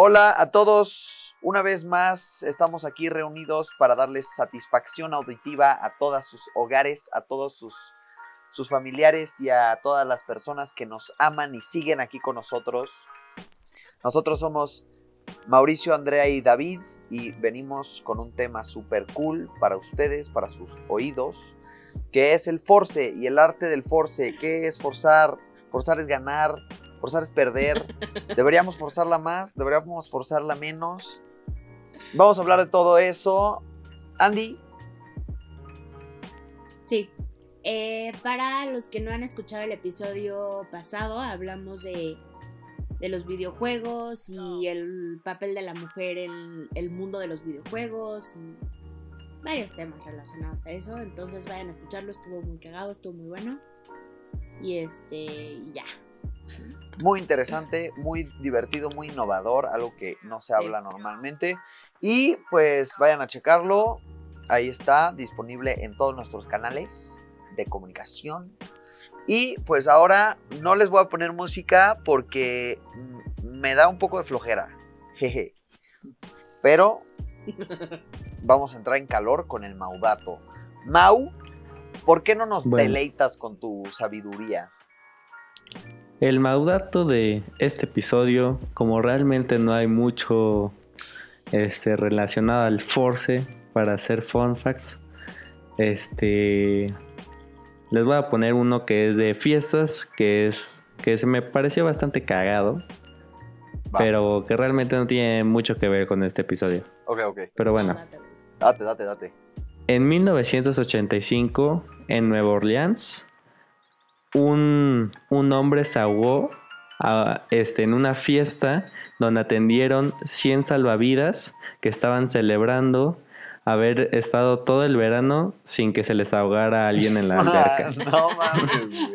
Hola a todos, una vez más estamos aquí reunidos para darles satisfacción auditiva a todos sus hogares, a todos sus, sus familiares y a todas las personas que nos aman y siguen aquí con nosotros. Nosotros somos Mauricio, Andrea y David y venimos con un tema súper cool para ustedes, para sus oídos, que es el force y el arte del force. ¿Qué es forzar? Forzar es ganar, Forzar es perder. Deberíamos forzarla más, deberíamos forzarla menos. Vamos a hablar de todo eso. Andy. Sí. Eh, para los que no han escuchado el episodio pasado, hablamos de, de los videojuegos y el papel de la mujer en el mundo de los videojuegos y varios temas relacionados a eso. Entonces vayan a escucharlo, estuvo muy cagado, estuvo muy bueno. Y este, ya, muy interesante, muy divertido, muy innovador, algo que no se habla normalmente. Y pues vayan a checarlo. Ahí está, disponible en todos nuestros canales de comunicación. Y pues ahora no les voy a poner música porque me da un poco de flojera. Jeje. Pero vamos a entrar en calor con el Maudato. Mau, ¿por qué no nos deleitas con tu sabiduría? El maudato de este episodio, como realmente no hay mucho este, relacionado al force para hacer fun facts, este, les voy a poner uno que es de fiestas, que es que se me pareció bastante cagado, pero que realmente no tiene mucho que ver con este episodio. Ok, ok. Pero bueno. Date, date, date. En 1985, en Nueva Orleans, un, hombre se ahogó este, en una fiesta donde atendieron 100 salvavidas que estaban celebrando haber estado todo el verano sin que se les ahogara a alguien en la alberca. no mames,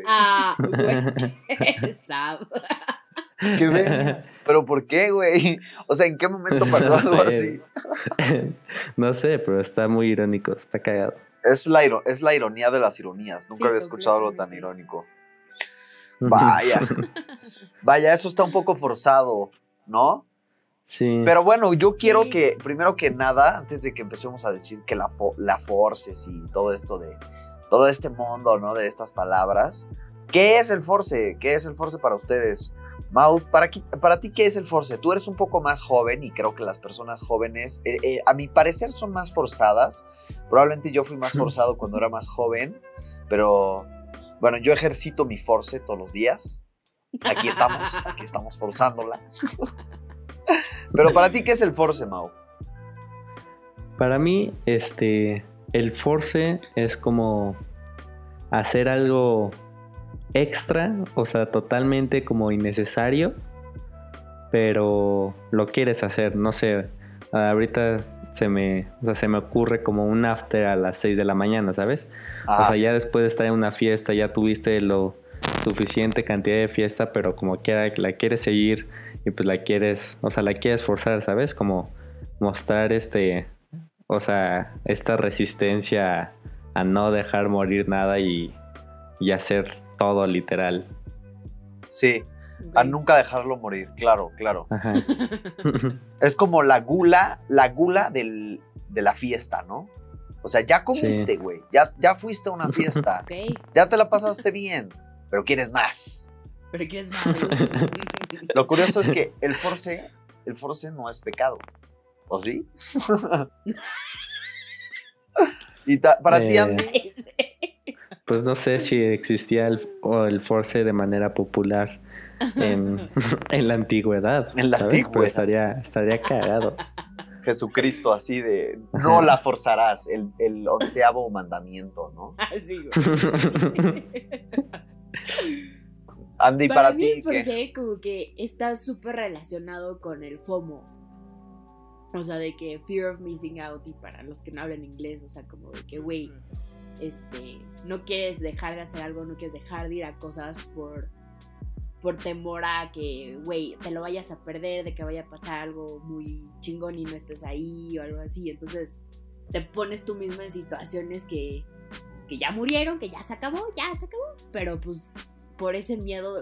Ah, ¿Qué ¿Pero por qué, güey? O sea, ¿en qué momento pasó algo así? no sé, pero está muy irónico, está cagado. Es la, es la ironía de las ironías. Nunca había escuchado algo tan irónico. Vaya. Vaya, eso está un poco forzado, ¿no? Sí. Pero bueno, yo quiero que, primero que nada, antes de que empecemos a decir que la, la forces y todo esto de, todo este mundo, ¿no? De estas palabras, ¿qué es el force? ¿Qué es el force para ustedes? Mau, para, para ti, ¿qué es el force? Tú eres un poco más joven y creo que las personas jóvenes, eh, eh, a mi parecer, son más forzadas. Probablemente yo fui más forzado cuando era más joven, pero bueno, yo ejercito mi force todos los días. Aquí estamos, aquí estamos forzándola. pero para ti, ¿qué es el force, Mau? Para mí, este, el force es como hacer algo extra, o sea, totalmente como innecesario, pero lo quieres hacer, no sé, ahorita se me, o sea, se me ocurre como un after a las 6 de la mañana, ¿sabes? O sea, ya después de estar en una fiesta, ya tuviste lo suficiente cantidad de fiesta, pero como quiera la quieres seguir y pues la quieres, o sea, la quieres forzar, ¿sabes? Como mostrar este, o sea, esta resistencia a no dejar morir nada y, y hacer todo literal. Sí, a nunca dejarlo morir, claro, claro. es como la gula, la gula del, de la fiesta, ¿no? O sea, ya comiste, güey, ya, ya fuiste a una fiesta, ya te la pasaste bien, pero quieres más. Pero quieres más. Lo curioso es que el force, el force no es pecado, ¿o sí? y para ti, eh, Andy, pues no sé si existía el, el force de manera popular en, la antigüedad. En la antigüedad. estaría, estaría cagado. Jesucristo así de no la forzarás, el, el onceavo mandamiento, ¿no? Así, Andy, para, para mí ti. como que está súper relacionado con el FOMO. O sea, de que fear of missing out y para los que no hablan inglés, o sea, como de que, güey, este, no quieres dejar de hacer algo, no quieres dejar de ir a cosas por, por temor a que, güey, te lo vayas a perder, de que vaya a pasar algo muy chingón y no estés ahí o algo así. Entonces te pones tú mismo en situaciones que, que ya murieron, que ya se acabó, ya se acabó. Pero pues por ese miedo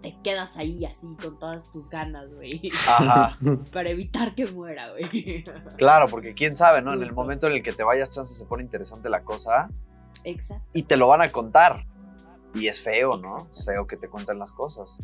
te quedas ahí así con todas tus ganas, güey. Ajá. Para evitar que muera, güey. Claro, porque quién sabe, ¿no? En el momento en el que te vayas, chance se pone interesante la cosa Exacto. y te lo van a contar. Y es feo, ¿no? Es feo que te cuenten las cosas.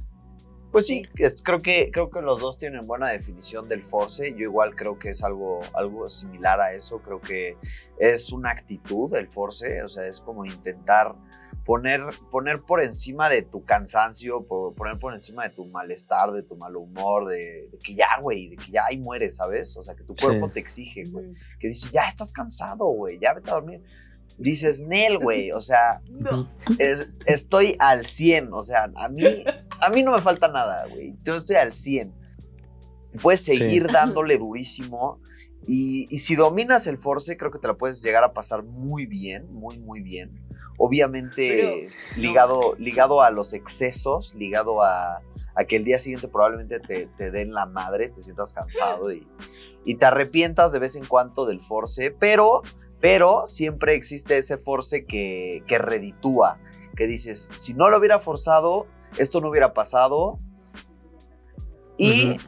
Pues sí, creo que, creo que los dos tienen buena definición del force. Yo igual creo que es algo, algo similar a eso. Creo que es una actitud el force. O sea, es como intentar poner, poner por encima de tu cansancio, po- poner por encima de tu malestar, de tu mal humor, de, de que ya, güey, de que ya ahí mueres, ¿sabes? O sea, que tu cuerpo Sí. te exige, güey. Que dice, ya estás cansado, güey, ya vete a dormir. Dices, Nel, güey, o sea, No. es- estoy al 100, o sea, a mí, a mí no me falta nada, güey, yo estoy al 100. Puedes seguir dándole durísimo y, y si dominas el force, creo que te la puedes llegar a pasar muy bien, muy, muy bien. Obviamente ligado, ligado a los excesos, ligado a, a que el día siguiente probablemente te, te den la madre, te sientas cansado y, y te arrepientas de vez en cuando del force, pero, pero siempre existe ese force que, que reditúa, que dices, si no lo hubiera forzado, esto no hubiera pasado y Ujú.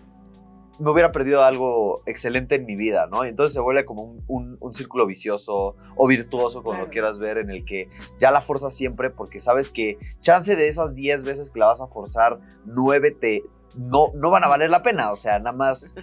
me hubiera perdido algo excelente en mi vida, ¿no? Y entonces se vuelve como un, un- un círculo vicioso o virtuoso, como lo quieras ver, en el que ya la forzas siempre porque sabes que chance de esas 10 veces que la vas a forzar, 9 te... No, no van a valer la pena, o sea, nada más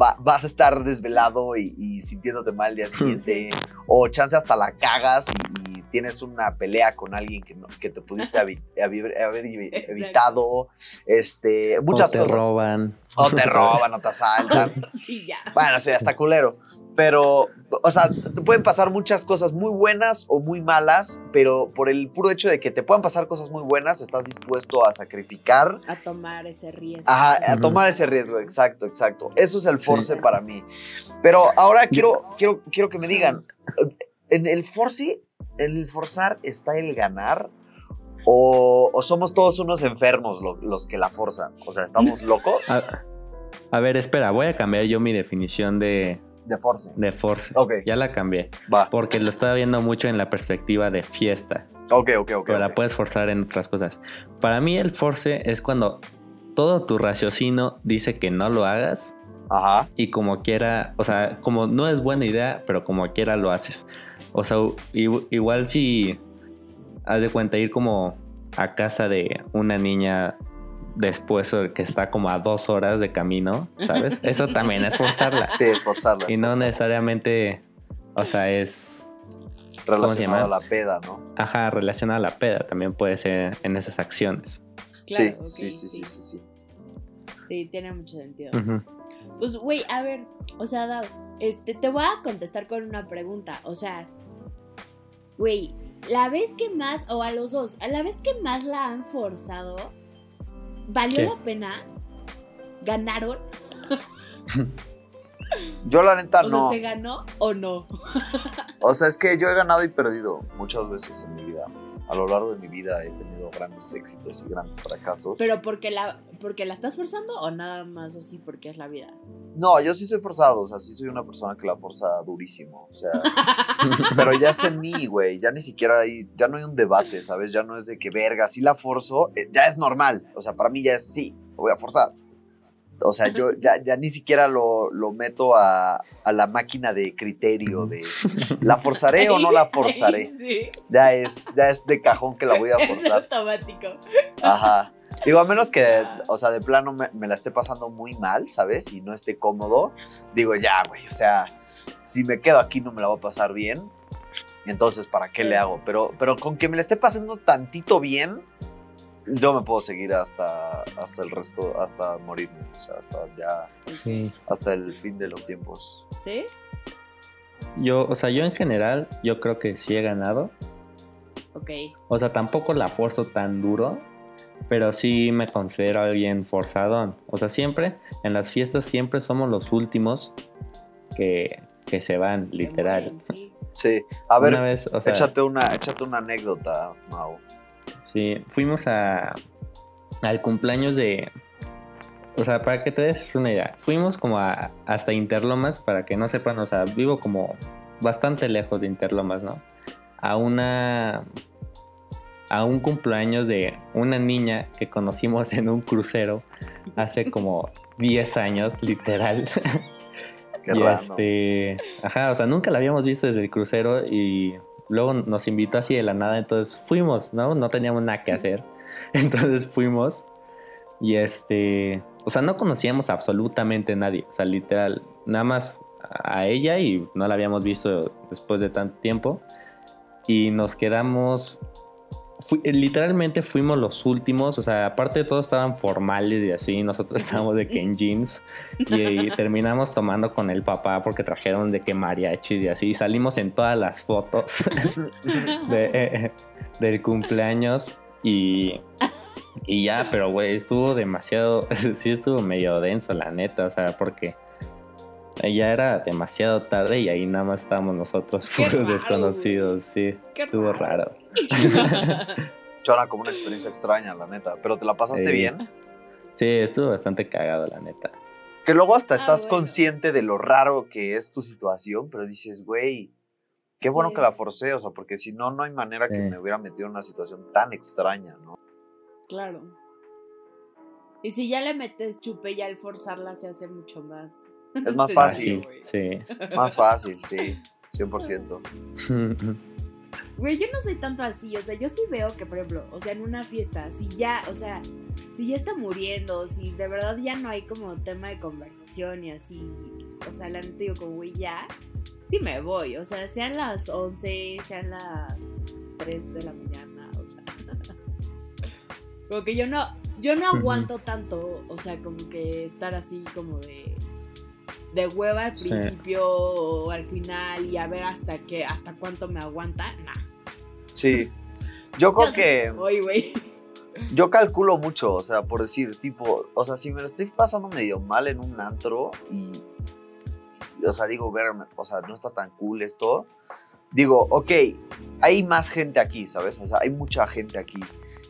va- vas a estar desvelado y, y sintiéndote mal el día siguiente, o chance hasta la cagas y, y tienes una pelea con alguien que, no- que te pudiste haber evitado, este, muchas o te cosas. roban. O te roban, o te asaltan. Sí, ya. Bueno, sí, hasta culero. Pero, o sea, te pueden pasar muchas cosas muy buenas o muy malas, pero por el puro hecho de que te puedan pasar cosas muy buenas, estás dispuesto a sacrificar, A tomar ese riesgo. ajá, a tomar ese riesgo, exacto, exacto. Eso es el Sí. force para mí. Pero ahora quiero, quiero, quiero que me digan, ¿en el force, en el forzar está el ganar? O, o somos todos unos enfermos lo- los que la forzan? O sea, ¿estamos locos A, a ver, espera, voy a cambiar yo mi definición de, de force? de force. Ok, Ya la cambié. va. Porque lo estaba viendo mucho en la perspectiva de fiesta. Ok, ok, ok. pero la puedes forzar en otras cosas. Para mí el force es cuando todo tu raciocinio dice que no lo hagas Ajá. y como quiera, o sea, como no es buena idea, pero como quiera lo haces. O sea, igual si haz de cuenta ir como a casa de una niña después de que está como a dos horas de camino, ¿sabes? Eso también es forzarla. Sí, esforzarla. Y no necesariamente, o sea, es, se relacionado a la peda, ¿no? ajá, relacionada a la peda, también puede ser en esas acciones. sí, Claro, sí, sí, sí, sí. sí, sí. Sí, tiene mucho sentido. Pues, güey, a ver, o sea, Dao, este, te voy a contestar con una pregunta. O sea, güey, la vez que más, o a los dos, a la vez que más la han forzado, ¿valió ¿Qué? la pena? ¿Ganaron? Yo la neta O no. sea, ¿se ganó o no? O sea, es que yo he ganado y perdido muchas veces en mi vida. A lo largo de mi vida he tenido grandes éxitos y grandes fracasos. ¿Pero porque la, porque la estás forzando o nada más así porque es la vida? No, yo sí soy forzado, o sea, sí soy una persona que la forza durísimo, o sea, pero ya está en mí, güey, ya ni siquiera hay, ya no hay un debate, ¿sabes? Ya no es de que verga, si la forzo, eh, ya es normal, o sea, para mí ya es, sí, lo voy a forzar. O sea, yo ya, ya ni siquiera lo, lo meto a, a la máquina de criterio de, ¿la forzaré o no la forzaré? Sí, Ya es, ya es de cajón que la voy a es forzar. automático. Ajá. Digo, a menos que, o sea, de plano me, me la esté pasando muy mal, ¿sabes? Y no esté cómodo. Digo, ya, güey, o sea, si me quedo aquí no me la va a pasar bien. Entonces, ¿para qué le hago? Pero, pero con que me la esté pasando tantito bien, yo me puedo seguir hasta, hasta el resto, hasta morirme. O sea, hasta ya, Sí. hasta el fin de los tiempos. ¿Sí? Yo, o sea, yo en general, yo creo que sí he ganado. Ok. O sea, tampoco la forzo tan duro, pero sí me considero alguien forzadón. O sea, siempre, en las fiestas siempre somos los últimos que, que se van, Te literal. sí. Sí. A ver, Una vez, o sea, échate, una, échate una anécdota, Mau. Sí, fuimos a, al cumpleaños de... O sea, para que te des una idea, fuimos como a, hasta Interlomas, para que no sepan, o sea, vivo como bastante lejos de Interlomas, ¿no? A una... a un cumpleaños de una niña que conocimos en un crucero hace como 10 años, literal. Qué y raro. este, ajá, o sea, nunca la habíamos visto desde el crucero y luego nos invitó así de la nada, entonces fuimos, ¿no? No teníamos nada que hacer. Entonces fuimos y este, o sea, no conocíamos absolutamente a nadie, o sea, literal, nada más a ella y no la habíamos visto después de tanto tiempo y nos quedamos fu- literalmente fuimos los últimos, o sea, aparte de todo estaban formales y así, nosotros estábamos de que en jeans y, y terminamos tomando con el papá porque trajeron de que mariachi y así, y salimos en todas las fotos de, eh, del cumpleaños y, y ya, pero güey, estuvo demasiado, sí estuvo medio denso la neta, o sea, porque ya era demasiado tarde y ahí nada más estábamos nosotros Qué puros raro, desconocidos, sí, Qué estuvo raro. Suena como una experiencia extraña, la neta. Pero te la pasaste Sí. bien. Sí, estuvo bastante cagado, la neta. Que luego hasta Ah, estás bueno. consciente de lo raro que es tu situación, pero dices, güey, qué bueno Sí. que la forcé, o sea, porque si no, no hay manera que me hubiera metido en una situación tan extraña, ¿no? Claro. Y si ya le metes chupe, ya al forzarla se hace mucho más. Es más fácil. Sí. Más fácil, sí, 100%. Güey, yo no soy tanto así, o sea, yo sí veo que, por ejemplo, o sea, en una fiesta, si ya, o sea, si ya está muriendo, si de verdad ya no hay como tema de conversación y así, o sea, la neta digo como, güey, ya, sí me voy, o sea, sean las 11, sean las 3 de la mañana, o sea, como que yo no, yo no aguanto tanto, o sea, como que estar así como de de hueva al Sí. principio o al final y a ver hasta qué, hasta cuánto me aguanta, nah. Sí. Yo creo Yo que me voy, güey. yo calculo mucho, o sea, por decir, tipo, o sea, si me lo estoy pasando medio mal en un antro y, y, o sea, digo, ver, o sea, no está tan cool esto, digo, ok, hay más gente aquí, ¿sabes? O sea, hay mucha gente aquí.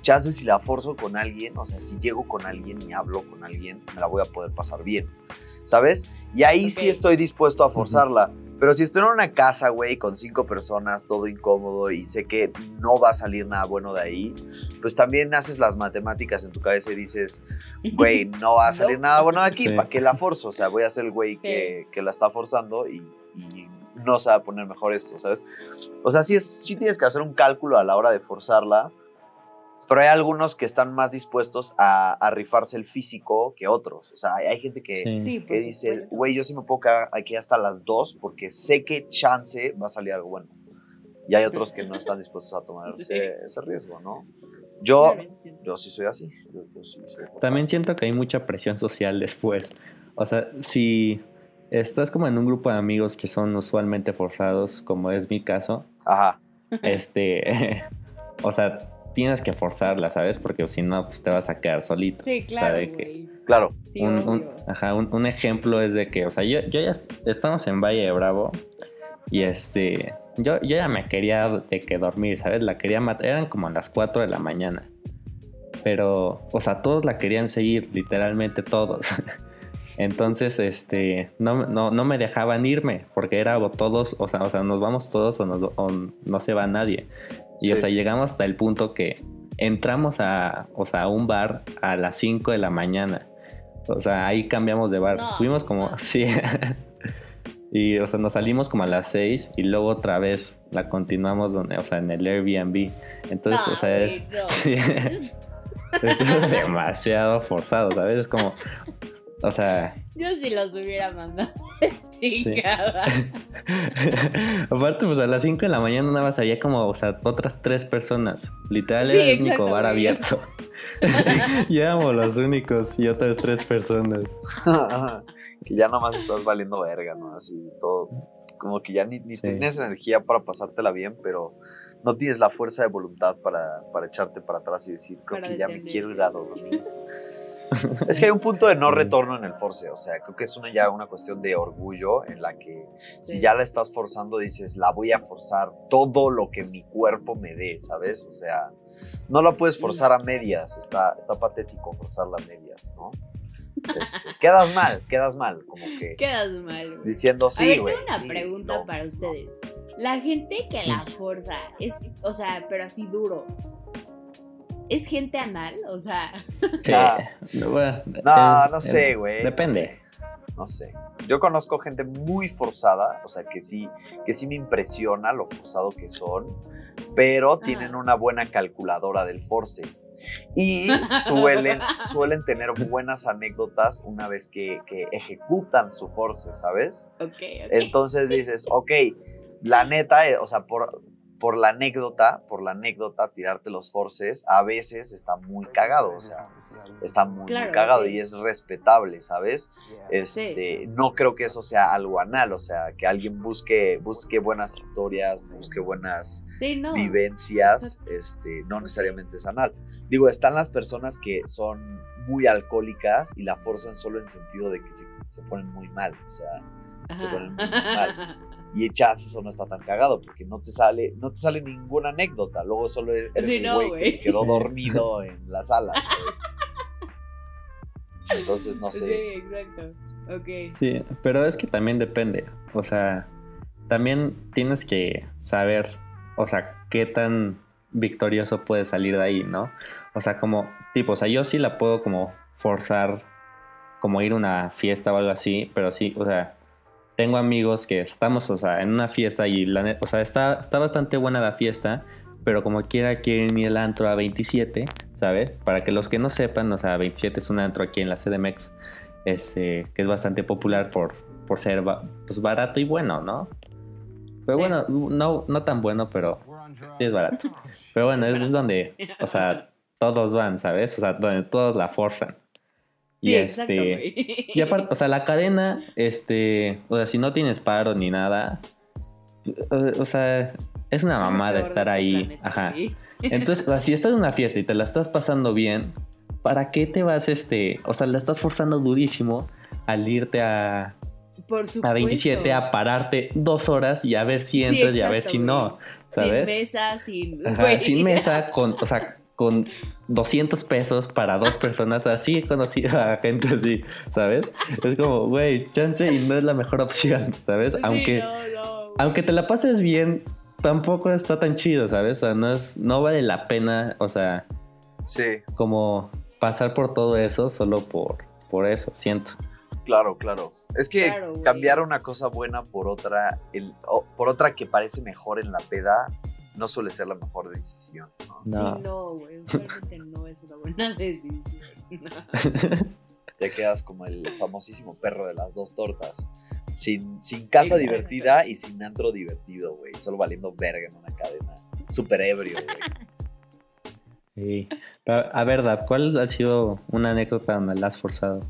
Chances si la forzo con alguien, o sea, si llego con alguien y hablo con alguien, me la voy a poder pasar bien, ¿sabes? Y ahí sí Ok. estoy dispuesto a forzarla. Pero si estoy en una casa, güey, con cinco personas, todo incómodo y sé que no va a salir nada bueno de ahí, pues también haces las matemáticas en tu cabeza y dices, güey, no va a salir No. nada bueno de aquí, Sí. ¿para qué la forzo? O sea, voy a ser el güey que, que la está forzando y, y no se va a poner mejor esto, ¿sabes? O sea, sí, es, sí tienes que hacer un cálculo a la hora de forzarla, pero hay algunos que están más dispuestos a, a rifarse el físico que otros. O sea, hay, hay gente que, Sí. Que dice, güey, yo sí me puedo quedar aquí hasta las 2 porque sé que chance va a salir algo bueno. Y hay otros que no están dispuestos a tomar Sí. ese, ese riesgo, ¿no? Yo, yo sí soy así. Yo, yo sí soy. También siento que hay mucha presión social después. O sea, si estás como en un grupo de amigos que son usualmente forzados, como es mi caso, Ajá. este, o sea, tienes que forzarla, ¿sabes? Porque si no, pues te vas a quedar solito. Sí, O sea, claro, que-. Claro. Sí, un, ajá, un, un ejemplo es de que, o sea, yo, yo ya estamos en Valle de Bravo y este, yo, yo ya me quería de que dormir, ¿sabes? La quería matar, eran como las 4 de la mañana. Pero, o sea, todos la querían seguir, literalmente todos. Entonces, este, no, no, no me dejaban irme, porque era o todos, o sea, o sea, nos vamos todos o, nos- o no se va nadie. Y, o Sí. sea, llegamos hasta el punto que entramos a, o sea, a un bar a las 5 de la mañana. O sea, ahí cambiamos de bar. No, Subimos como, no. sí. y, o sea, nos salimos como a las 6 y luego otra vez la continuamos donde, o sea, en el Airbnb. Entonces, No, o sea, es, güey, no. sí. es demasiado forzado, ¿sabes? Es como, o sea, Yo sí los hubiera mandado. Chingada. Aparte, pues a las 5 de la mañana nada más había como, o sea, otras tres personas. Literal Sí, era el único bar abierto. y éramos los únicos y otras tres personas. que ya nomás estás valiendo verga, ¿no? Así todo. Como que ya ni, ni Sí. tienes energía para pasártela bien, pero no tienes la fuerza de voluntad para, para echarte para atrás y decir, creo Para que ya me quiero ir a dormir. Es que hay un punto de no retorno en el force, o sea, creo que es una, ya una cuestión de orgullo en la que si ya la estás forzando dices, la voy a forzar todo lo que mi cuerpo me dé, ¿sabes? O sea, no la puedes forzar a medias, está, está patético forzarla a medias, ¿no? Este, quedas mal, quedas mal, como que Quedas mal, güey. diciendo a sí, güey. tengo una sí, pregunta no, para no". ustedes. La gente que la forza es, o sea, pero así duro. ¿Es gente anal? O sea. Sí. Ah. Bueno, No, es- no sé, güey. no Depende. sé, No sé. Yo conozco gente muy forzada, o sea, que sí, que sí me impresiona lo forzado que son, pero tienen una buena calculadora del force. Y suelen, suelen tener buenas anécdotas una vez que, que ejecutan su force, ¿sabes? Ok, ok. Entonces dices, ok, la neta, eh, o sea, por, por la anécdota, por la anécdota, tirarte los forces, a veces está muy cagado, o sea, está muy, muy cagado y es respetable, ¿sabes? Este, no creo que eso sea algo anal, o sea, que alguien busque, busque buenas historias, busque buenas Sí, no. vivencias, este, no necesariamente es anal. Digo, están las personas que son muy alcohólicas y la forzan solo en sentido de que se, se ponen muy mal, o sea, se ponen muy mal. Y chance eso no está tan cagado porque no te sale, no te sale ninguna anécdota. Luego solo eres Sí, el no, güey que se quedó dormido en la sala, ¿sabes? Entonces no Sí, sé. exacto. Ok. Sí, pero es que también depende. O sea, también tienes que saber, o sea, qué tan victorioso puede salir de ahí, ¿no? O sea, como, tipo, o sea, yo sí la puedo como forzar, como ir a una fiesta o algo así, pero sí, o sea, tengo amigos que estamos, o sea, en una fiesta y la o sea, está, está bastante buena la fiesta, pero como quiera quieren ir al antro a 27, ¿sabes? Para que los que no sepan, o sea, 27 es un antro aquí en la CDMX, este, que es bastante popular por, por ser pues, barato y bueno, ¿no? Pero bueno, no, no tan bueno, pero sí es barato. Pero bueno, es, es donde, o sea, todos van, ¿sabes? O sea, donde todos la forzan. Sí, y exacto, este, y aparte, o sea, la cadena, este, o sea, si no tienes paro ni nada, o, o sea, es una mamada estar este ahí. planeta, Ajá. sí. Entonces, o sea, si estás en una fiesta y te la estás pasando bien, ¿para qué te vas, este, o sea, la estás forzando durísimo al irte a, Por a 27 a pararte dos horas y a ver si Sí, entras y a ver si no, ¿sabes? Sin mesa, sin. Ajá, sin mesa, con, o sea, con 200 pesos para dos personas, así he conocido a gente así, ¿sabes? Es como, güey, chance y no es la mejor opción, ¿sabes? Sí, Aunque, no, no, güey. aunque te la pases bien, tampoco está tan chido, ¿sabes? O sea, no, es, no vale la pena, o sea, Sí, como pasar por todo eso solo por, por eso, siento. claro, claro. Es que Claro, cambiar una cosa buena por otra, el- por otra que parece mejor en la peda, no suele ser la mejor decisión. ¿no? No. Sí, no, güey. Usualmente no es una buena decisión. Te quedas como el famosísimo perro de las dos tortas. Sin, sin casa Exacto. divertida y sin antro divertido, güey. Solo valiendo verga en una cadena. Súper ebrio, güey. Sí. Pero, a ver, Dab, ¿cuál ha sido una anécdota donde la has forzado?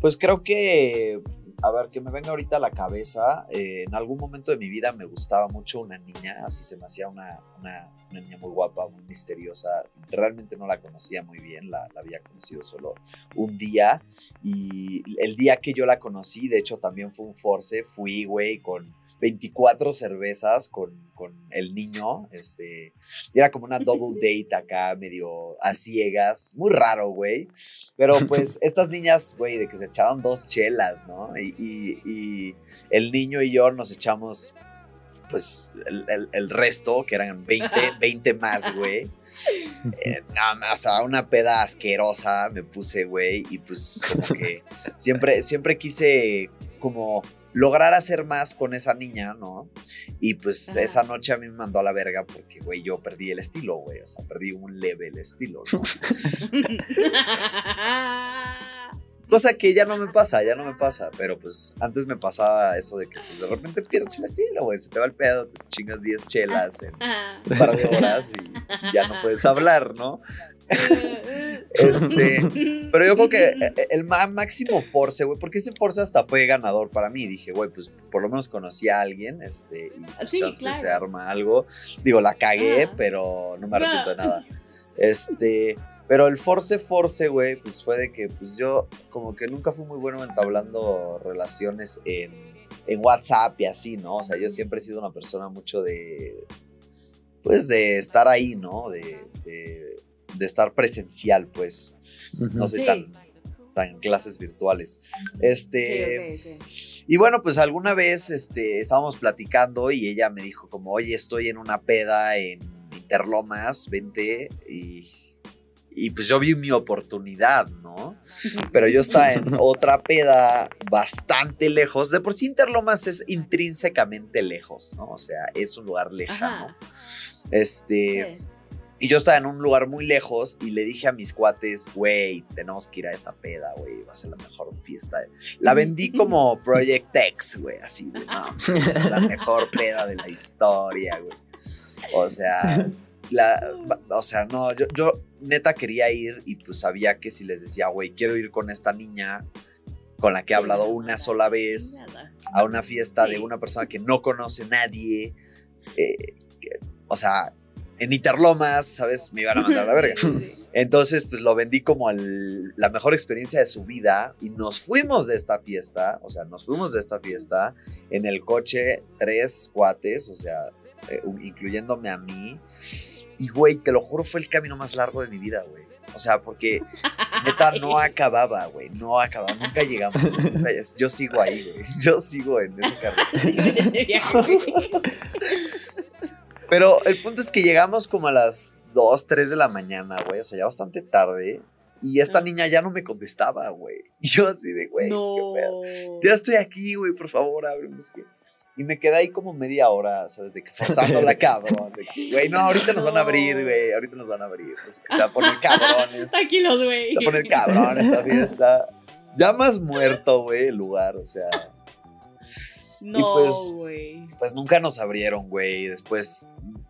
Pues creo que, a ver, que me venga ahorita a la cabeza, eh, en algún momento de mi vida me gustaba mucho una niña, así se me hacía una, una, niña muy guapa, muy misteriosa. Realmente no la conocía muy bien, la, la había conocido solo un día. Y el día que yo la conocí, de hecho también fue un force, fui, güey, con 24 cervezas con, con el niño, este, y era como una double date acá, medio a ciegas, muy raro, güey. Pero pues estas niñas, güey, de que se echaban dos chelas, ¿no? Y, y- y el niño y yo nos echamos, pues, el, el- el resto, que eran 20, 20 más, güey. Eh, nada más, o sea, una peda asquerosa me puse, güey, y pues como que siempre, siempre quise como lograr hacer más con esa niña, ¿no? Y pues Ajá. esa noche a mí me mandó a la verga porque, güey, yo perdí el estilo, güey, o sea, perdí un leve el estilo, ¿no? Cosa que ya no me pasa, ya no me pasa, pero pues antes me pasaba eso de que pues de repente pierdes el estilo, güey, se te va el pedo, te chingas 10 chelas en un par de horas y ya no puedes hablar, ¿no? Este, pero yo creo que eh, el ma- máximo force, güey, porque ese force hasta fue ganador para mí. Dije, güey, pues por lo menos conocí a alguien, este, y pues, Sí, chance claro. se arma algo. Digo, la cagué, Ajá. pero no me arrepiento de nada. Este, pero el force, force, güey, pues fue de que, pues yo como que nunca fui muy bueno entablando relaciones en, en WhatsApp y así, ¿no? O sea, yo siempre he sido una persona mucho de, pues de estar ahí, ¿no? De, de, de estar presencial, pues. No soy Sí. tan, tan en clases virtuales. Este, Sí, y bueno, pues alguna vez este, estábamos platicando y ella me dijo como, oye, estoy en una peda en Interlomas, vente. Y y pues yo vi mi oportunidad, ¿no? Pero yo estaba en otra peda bastante lejos. De por sí Interlomas es intrínsecamente lejos, ¿no? O sea, es un lugar lejano. Este... Y yo estaba en un lugar muy lejos y le dije a mis cuates, güey, tenemos que ir a esta peda, güey, va a ser la mejor fiesta. La vendí como Project X, güey, así de, no, es la mejor peda de la historia, güey. O sea, la, o sea, no, yo, yo neta quería ir y pues sabía que si les decía, güey, quiero ir con esta niña con la que he hablado una sola vez a una fiesta de una persona que no conoce nadie, eh, o sea, en Interlomas, ¿sabes? Me iban a mandar a la verga. Entonces, pues lo vendí como la mejor experiencia de su vida y nos fuimos de esta fiesta, o sea, nos fuimos de esta fiesta en el coche tres cuates, o sea, eh, incluyéndome a mí. Y, güey, te lo juro, fue el camino más largo de mi vida, güey. O sea, porque neta no acababa, güey. No acababa. Nunca llegamos. Yo sigo ahí, güey. Yo sigo en ese carril. Pero el punto es que llegamos como a las 2, 3 de la mañana, güey. O sea, ya bastante tarde. Y esta niña ya no me contestaba, güey. Y yo así de, güey, Ya estoy aquí, güey, por favor, ábreme. Y me quedé ahí como media hora, ¿sabes? De que forzando la cabrón. De que, güey, no, ahorita nos van a abrir, güey. Ahorita nos van a abrir. O sea, se va a poner cabrones. Tranquilos, güey. Se va a poner cabrón esta fiesta. Ya más muerto, güey, el lugar, o sea. No, pues, güey. Pues, pues nunca nos abrieron, güey. Después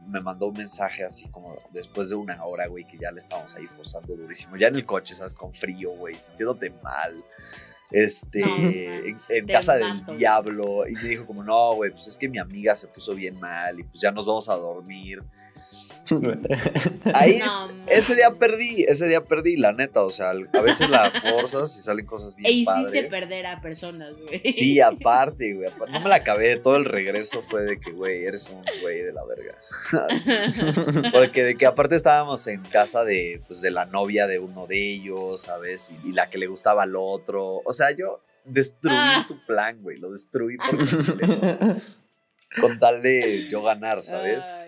me mandó un mensaje así como después de una hora, güey, que ya le estábamos ahí forzando durísimo. Ya en el coche, ¿sabes? Con frío, güey, sintiéndote mal este, en, casa del diablo. Y me dijo como, no, güey, pues es que mi amiga se puso bien mal y pues ya nos vamos a dormir. Ahí ese día perdí, ese día perdí, la neta, o sea, a veces la forzas y salen cosas bien e hiciste padres. perder a personas, güey. Sí, aparte, güey, no me la acabé, todo el regreso fue de que, güey, eres un güey de la verga. Porque de que aparte estábamos en casa de, pues, de la novia de uno de ellos, ¿sabes? Y, la que le gustaba al otro, o sea, yo destruí ah. su plan, güey, lo destruí por completo. Con tal de yo ganar, ¿sabes?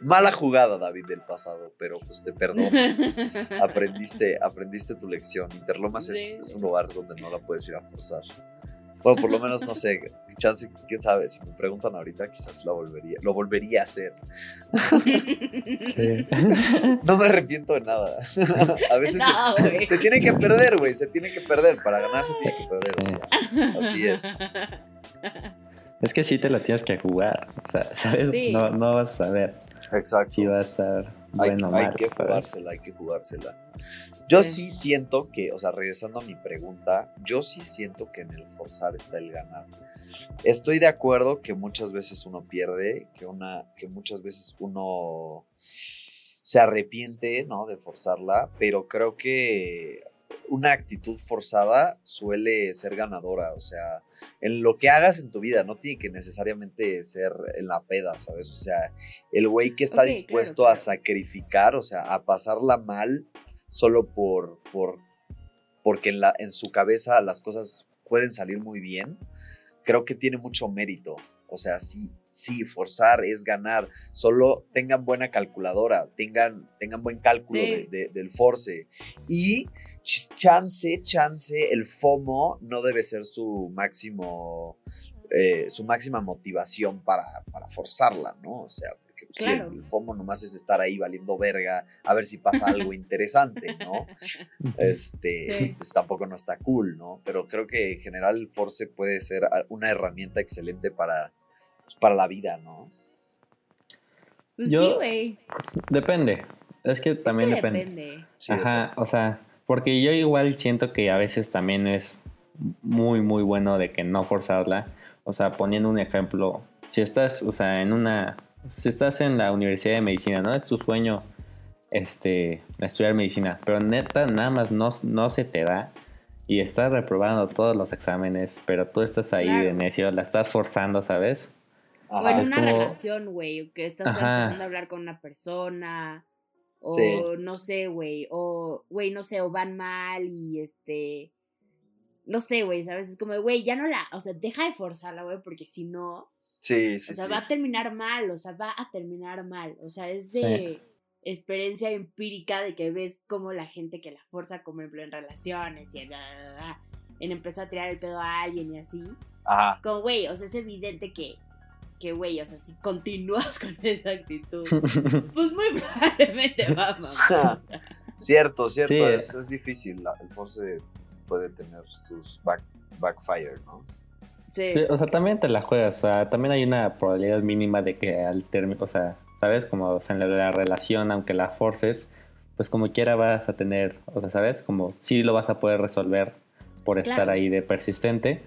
Mala jugada, David, del pasado, pero pues te perdono. aprendiste, aprendiste tu lección. Interlomas es, un lugar donde no la puedes ir a forzar. Bueno, por lo menos no sé, chance, quién sabe, si me preguntan ahorita quizás lo volvería, lo volvería a hacer. No me arrepiento de nada. A veces se, tiene que perder, güey, se tiene que perder, para ganar se tiene que perder, así es. Es que sí te la tienes que jugar, o sea, ¿sabes? No, no vas a saber. Exacto. Si va a estar bueno hay, hay que jugársela, hay que jugársela. Yo sí. siento que, o sea, regresando a mi pregunta, yo sí siento que en el forzar está el ganar. Estoy de acuerdo que muchas veces uno pierde, que, una, que muchas veces uno se arrepiente, ¿no? De forzarla, pero creo que una actitud forzada suele ser ganadora, o sea, en lo que hagas en tu vida, no tiene que necesariamente ser en la peda, ¿sabes? O sea, el güey que está dispuesto a sacrificar, o sea, a pasarla mal solo por, por porque en, la, en su cabeza las cosas pueden salir muy bien, creo que tiene mucho mérito. O sea, sí, sí, forzar es ganar. Solo tengan buena calculadora, tengan, tengan buen cálculo del force. Y chance, chance, el FOMO no debe ser su máximo, eh, su máxima motivación para, para, forzarla, ¿no? O sea, porque pues, el, FOMO nomás es estar ahí valiendo verga a ver si pasa algo interesante, ¿no? Este, pues tampoco no está cool, ¿no? Pero creo que en general el force puede ser una herramienta excelente para, pues, para la vida, ¿no? Pues sí, güey. Depende. Es que también depende. depende. Ajá, o sea, porque yo igual siento que a veces también es muy, muy bueno de que no forzarla. O sea, poniendo un ejemplo, si estás, o sea, en una, si estás en la Universidad de Medicina, ¿no? Es tu sueño, este, estudiar medicina, pero neta, nada más no, no se te da y estás reprobando todos los exámenes, pero tú estás ahí de necio, la estás forzando, ¿sabes? O en una relación, güey, que estás empezando a hablar con una persona, o no sé, güey. O, güey, no sé, o van mal y este. No sé, güey, ¿sabes? Es como, güey, ya no la. O sea, deja de forzarla, güey, porque si no. Sí, sí. O sea, va a terminar mal, o sea, va a terminar mal. O sea, es de. experiencia empírica de que ves como la gente que la fuerza, como ejemplo en relaciones y en, en empezar a tirar el pedo a alguien y así. Ajá. Es como, güey, o sea, es evidente que, que, güey, o sea, si continúas con esa actitud, pues muy probablemente va a mamar. Cierto, cierto, Sí. es, es difícil. la- El Force puede tener sus back, backfire, ¿no? Sí. Sí, o sea, también te la juegas, o sea, también hay una probabilidad mínima de que al término, o sea, ¿sabes? Como o sea, en la, la relación, aunque la forces, pues como quiera vas a tener, o sea, ¿sabes? Como sí lo vas a poder resolver por estar ahí de persistente,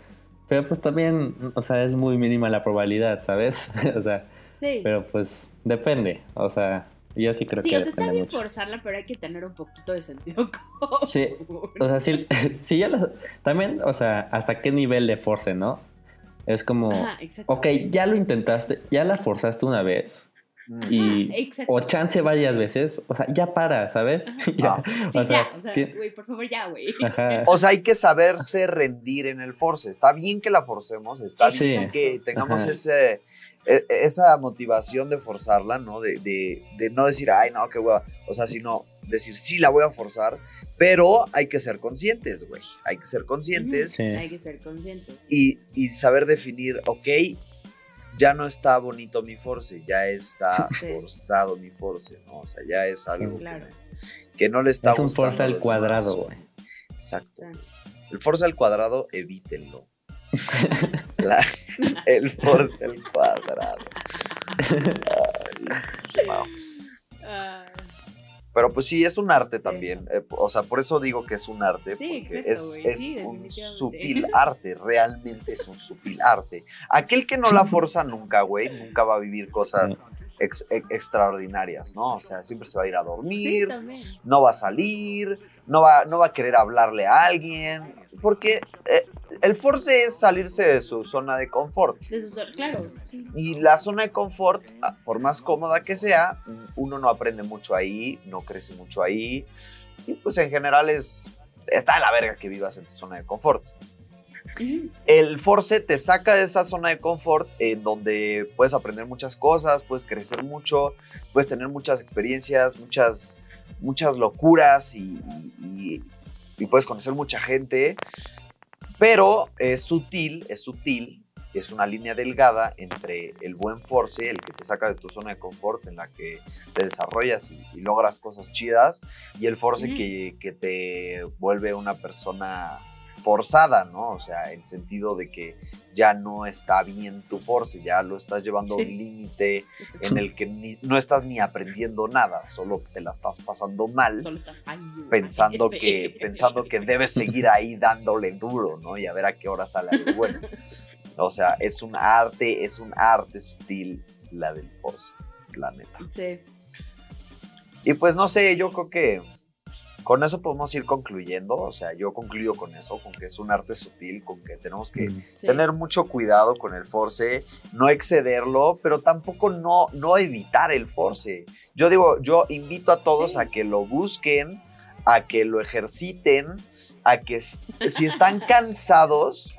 pero pues también, o sea, es muy mínima la probabilidad, ¿sabes? o sea, Sí. pero pues depende, o sea, yo sí creo Sí, que o sea, está bien mucho. forzarla, pero hay que tener un poquito de sentido común. Sí, O sea, sí, sí ya lo- también, o sea, hasta qué nivel de force, ¿no? Es como, Ajá, ok, ya lo intentaste, ya la forzaste una vez. Y exacto. o chance varias veces, o sea, ya para, ¿sabes? ya, Ah. Sí, o sea, ya, o sea, güey, por favor, ya, güey. O sea, hay que saberse rendir en el Force. Está bien que la forcemos, está Sí. bien que tengamos Ajá. ese, e- esa motivación de forzarla, ¿no? De, de, de no decir, ay, no, qué hueva. O sea, sino decir, sí, la voy a forzar, pero hay que ser conscientes, güey. Hay que ser conscientes sí. Hay que ser conscientes. y, y saber definir, ok, ya no está bonito mi Force, ya está Sí. forzado mi Force, ¿no? O sea, ya es algo que Claro. que, no le está Es un gustando. Force a al cuadrado, güey. Exacto. El force al cuadrado, evítenlo. La- el force al cuadrado. Ay, Pero pues sí, es un arte también. eh, o sea, por eso digo que es un arte, Sí, porque exacto, es, es sí, un sutil arte, realmente es un sutil arte. Aquel que no la forza nunca, güey, nunca va a vivir cosas ex- e- extraordinarias, ¿no? O sea, siempre se va a ir a dormir, no va a salir, no va, no va a querer hablarle a alguien, porque eh, el force es salirse de su zona de confort. De sus- claro, sí. Y la zona de confort, ah, por más cómoda que sea, uno no aprende mucho ahí, no crece mucho ahí. Y pues en general es. Está de la verga que vivas en tu zona de confort. El Force te saca de esa zona de confort en donde puedes aprender muchas cosas, puedes crecer mucho, puedes tener muchas experiencias, muchas, muchas locuras y, y- y- y puedes conocer mucha gente. Pero es sutil, es sutil, es una línea delgada entre el buen Force, el que te saca de tu zona de confort, en la que te desarrollas y, y logras cosas chidas, y el Force que, que te vuelve una persona forzada, ¿no? O sea, en sentido de que ya no está bien tu force, ya lo estás llevando a un límite en el que ni- no estás ni aprendiendo nada, solo te la estás pasando mal, Solo pensando que, pensando que debes seguir ahí dándole duro, ¿no? Y a ver a qué hora sale algo bueno. O sea, es un arte, es un arte sutil la del force, la neta. Sí. Y pues no sé, yo creo que con eso podemos ir concluyendo, o sea, yo concluyo con eso, con que es un arte sutil, con que tenemos que sí. tener mucho cuidado con el force, no excederlo, pero tampoco no, no evitar el force. Yo digo, yo invito a todos Sí. a que lo busquen, a que lo ejerciten, a que si están cansados,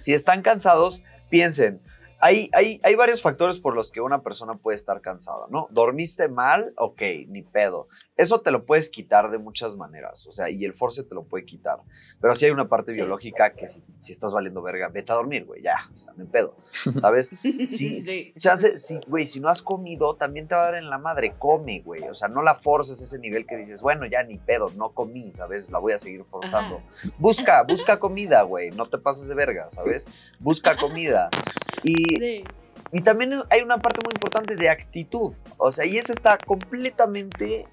si están cansados, piensen. Hay, hay, hay varios factores por los que una persona puede estar cansada, ¿no? ¿Dormiste mal? Ok, ni pedo. Eso te lo puedes quitar de muchas maneras, o sea, y el force te lo puede quitar. Pero sí hay una parte Sí. biológica que si, si estás valiendo verga, vete a dormir, güey, ya, o sea, me pedo, ¿sabes? Sí, Sí. chance, güey, si no has comido, también te va a dar en la madre, come, güey, o sea, no la forces ese nivel que dices, bueno, ya ni pedo, no comí, ¿sabes? La voy a seguir forzando. Busca, busca comida, güey, no te pases de verga, ¿sabes? Busca comida. Y, Sí. y también hay una parte muy importante de actitud. O sea, y esa está completamente.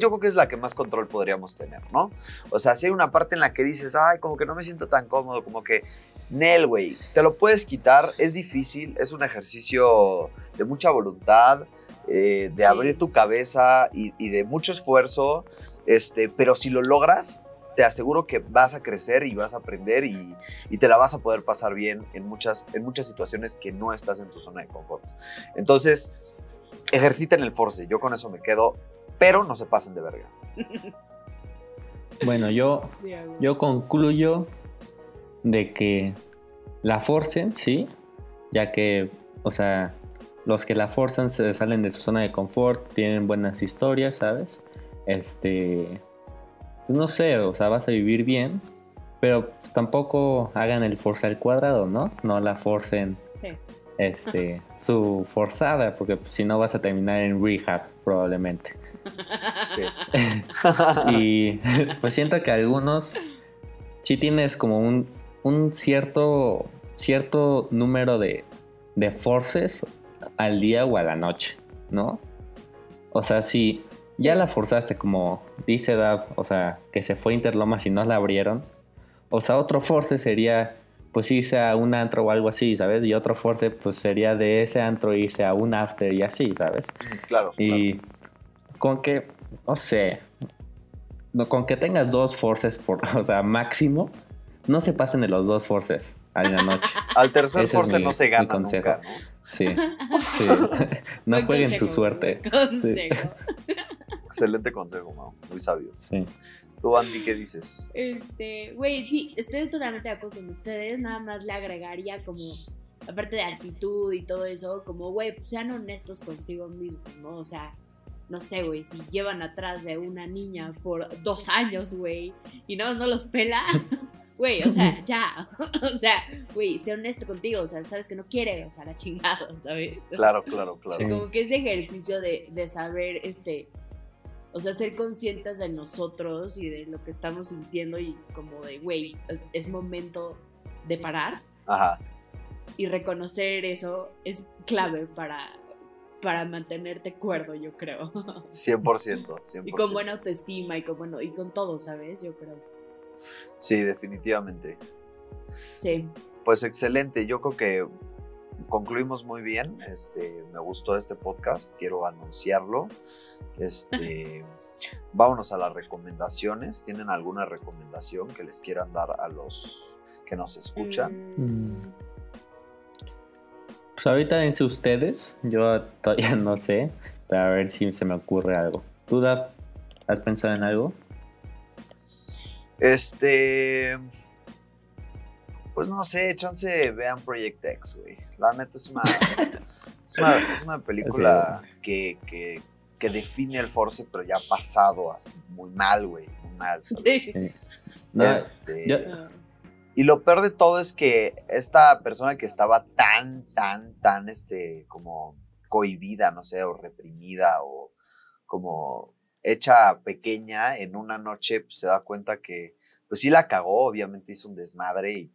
Yo creo que es la que más control podríamos tener, ¿no? O sea, si hay una parte en la que dices, ay, como que no me siento tan cómodo, como que, Nel, güey, te lo puedes quitar, es difícil, es un ejercicio de mucha voluntad, eh, de Sí. abrir tu cabeza y, y de mucho esfuerzo, este, pero si lo logras, te aseguro que vas a crecer y vas a aprender y, y te la vas a poder pasar bien en muchas, en muchas situaciones que no estás en tu zona de confort. Entonces, ejerciten el force, yo con eso me quedo, pero no se pasen de verga. Bueno, yo, yo concluyo de que la forcen, sí, ya que, o sea, los que la forzan se salen de su zona de confort, tienen buenas historias, ¿sabes? Este, pues no sé, o sea, vas a vivir bien, pero tampoco hagan el forza al cuadrado, ¿no? No la forcen Sí. este, su forzada, porque pues, si no vas a terminar en rehab probablemente. Sí. Y pues siento que algunos sí tienes como un, un cierto, cierto número de, de forces al día o a la noche, ¿no? O sea, si ya Sí. la forzaste como dice Dab, o sea, que se fue a Interlomas y no la abrieron, o sea, otro force sería pues irse a un antro o algo así, ¿sabes? Y otro force pues sería de ese antro irse a un after y así, ¿sabes? Claro. Y con que, no sé, no, con que tengas dos forces por, o sea, máximo, no se pasen de los dos forces a la noche. Al tercer Ese force mi- no se gana consejo. nunca, ¿no? Sí, sí. No jueguen su suerte. consejo. Excelente consejo, Mau. Muy sabio. Sí. Tú, Andy, ¿qué dices? Este, güey, sí, estoy totalmente de acuerdo con ustedes. Nada más le agregaría como, aparte de actitud y todo eso, como, güey, pues sean honestos consigo mismos, ¿no? O sea, no sé, güey, si llevan atrás de una niña por dos años, güey, y no, no los pela, güey, o sea, ya. o sea, güey, sé honesto contigo, o sea, sabes que no quiere, o sea, la chingada, ¿sabes? Claro, claro, claro. Sí. Como que ese ejercicio de, de saber, este, o sea, ser conscientes de nosotros y de lo que estamos sintiendo y como de, güey, es- momento de parar Ajá. y reconocer eso es clave para, para mantenerte cuerdo, yo creo. 100%. 100%. y con buena autoestima y con, bueno, y con todo, ¿sabes? Yo creo. Sí, definitivamente. Sí. Pues excelente, yo creo que concluimos muy bien. Este, me gustó este podcast, quiero anunciarlo. Este, vámonos a las recomendaciones. ¿Tienen alguna recomendación que les quieran dar a los que nos escuchan? Mm, Pues ahorita dense ustedes, yo todavía no sé, pero a ver si se me ocurre algo. ¿Tú, Dab, has pensado en algo? Este. Pues no sé, chance vean Project X, güey. La neta es una. es, una es una película que, que, que define el Force, pero ya pasado así, muy mal, güey. Muy mal, ¿sabes? Sí. No, Este, yo- Y lo peor de todo es que esta persona que estaba tan, tan, tan, este, como cohibida, no sé, o reprimida, o como hecha pequeña en una noche, pues se da cuenta que, pues sí la cagó, obviamente hizo un desmadre y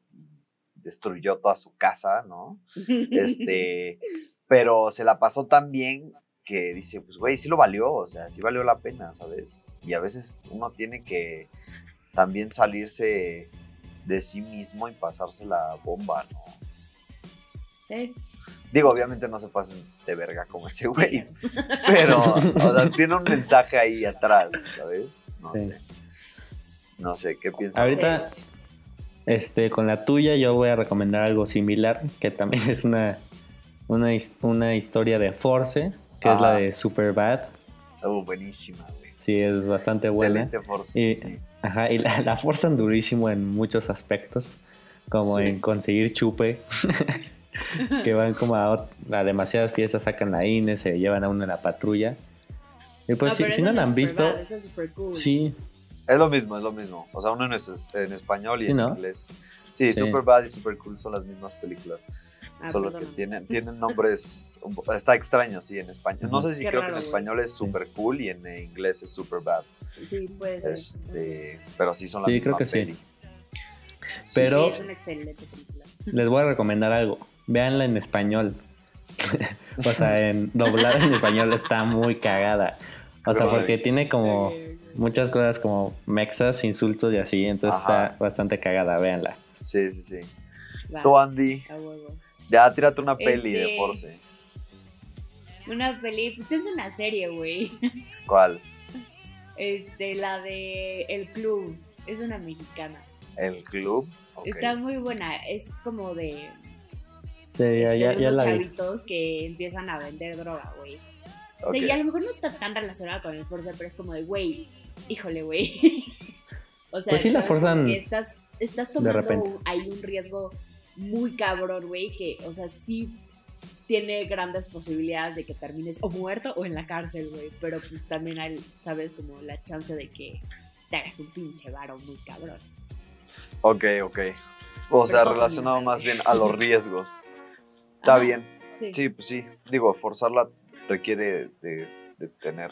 destruyó toda su casa, ¿no? Este, pero se la pasó tan bien que dice, pues güey, sí lo valió, o sea, sí valió la pena, ¿sabes? Y a veces uno tiene que también salirse de sí mismo y pasarse la bomba, ¿no? Sí. Digo, obviamente no se pasen de verga como ese güey, pero, o sea, tiene un mensaje ahí atrás, ¿sabes? No Sí. sé. No sé, ¿qué piensan? Ahorita- ustedes? Este, con la tuya yo voy a recomendar algo similar, que también es una, una, una historia de Force, que es la Ajá. de Superbad. Oh, buenísima, güey. Sí, es bastante buena. Excelente Force, Y- sí. Ajá, y la, la forzan durísimo en muchos aspectos, como Sí. en conseguir chupe, que van como a, demasiadas fiestas, sacan la INE, se llevan a uno en la patrulla. Y pues si, pero si no la han visto, esa es super cool. sí, Es lo mismo, es lo mismo. O sea, uno en, es- en español y Sí, en ¿no? inglés. Sí, Sí. Superbad y Super Cool son las mismas películas. Ah, solo que tienen, tienen nombres. Está extraño, sí, en español. No sé si Qué creo raro, que en güey. español es Super Cool y en inglés es Superbad. Sí, puede ser. Este, pero sí son la Sí, misma creo que sí. peli. Sí, Pero- Sí, sí, es una excelente película. les voy a recomendar algo. Véanla en español. o sea, en doblar en español está muy cagada. O sea, porque tiene como. Muchas cosas como mexas, insultos y así, entonces Ajá. está bastante cagada, véanla. Sí, sí, sí. Va, Tú, Andy, ya tírate una peli de Este- Force. Una peli, pues es una serie, güey. ¿Cuál? Este, la de El Club. Es una mexicana. ¿El Club? Está muy buena. Es como de, Sí, ya, de ya, ya la vi. chavitos que empiezan a vender droga, güey. O ok. sea, y a lo mejor no está tan relacionada con el Forza, pero es como de, güey, híjole, güey. o sea, Pues sí la forzan estás, estás tomando repente. un- ahí un riesgo muy cabrón, güey, que, o sea, sí, tiene grandes posibilidades de que termines o muerto o en la cárcel, güey. Pero pues también hay, ¿sabes? Como la chance de que te hagas un pinche varo muy cabrón. Ok, ok. O sea, relacionado más bien a los riesgos. Está Ajá, bien. Sí. Sí, pues sí. Digo, forzarla requiere de, de tener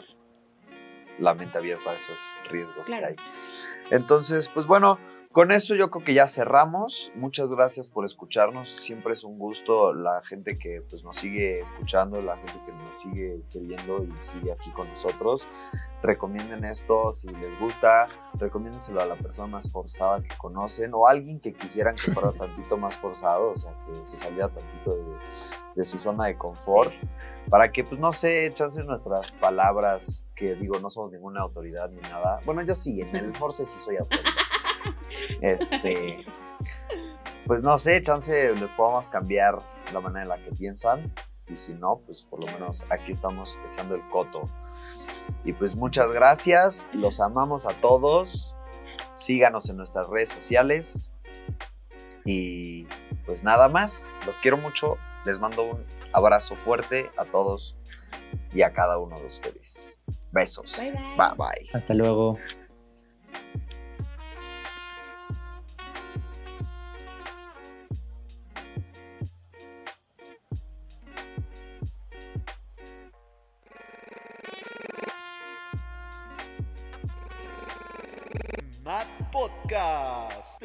la mente abierta a esos riesgos Claro. que hay. Entonces, pues bueno, con eso yo creo que ya cerramos. Muchas gracias por escucharnos. Siempre es un gusto la gente que pues, nos sigue escuchando, la gente que nos sigue queriendo y sigue aquí con nosotros. Recomienden esto si les gusta. Recomiéndenselo a la persona más forzada que conocen o a alguien que quisieran que fuera tantito más forzado, o sea, que se saliera tantito de, de su zona de confort para que, pues no sé, chance nuestras palabras, que digo, no somos ninguna autoridad ni nada. Bueno, yo sí, en el force sí soy autoridad. Este, pues no sé, chance les podamos cambiar la manera en la que piensan. Y si no, pues por lo menos aquí estamos echando el coto. Y pues muchas gracias, los amamos a todos. Síganos en nuestras redes sociales. Y pues nada más, los quiero mucho. Les mando un abrazo fuerte a todos y a cada uno de ustedes. Besos. Bye, bye. bye. bye. Hasta luego. Podcast.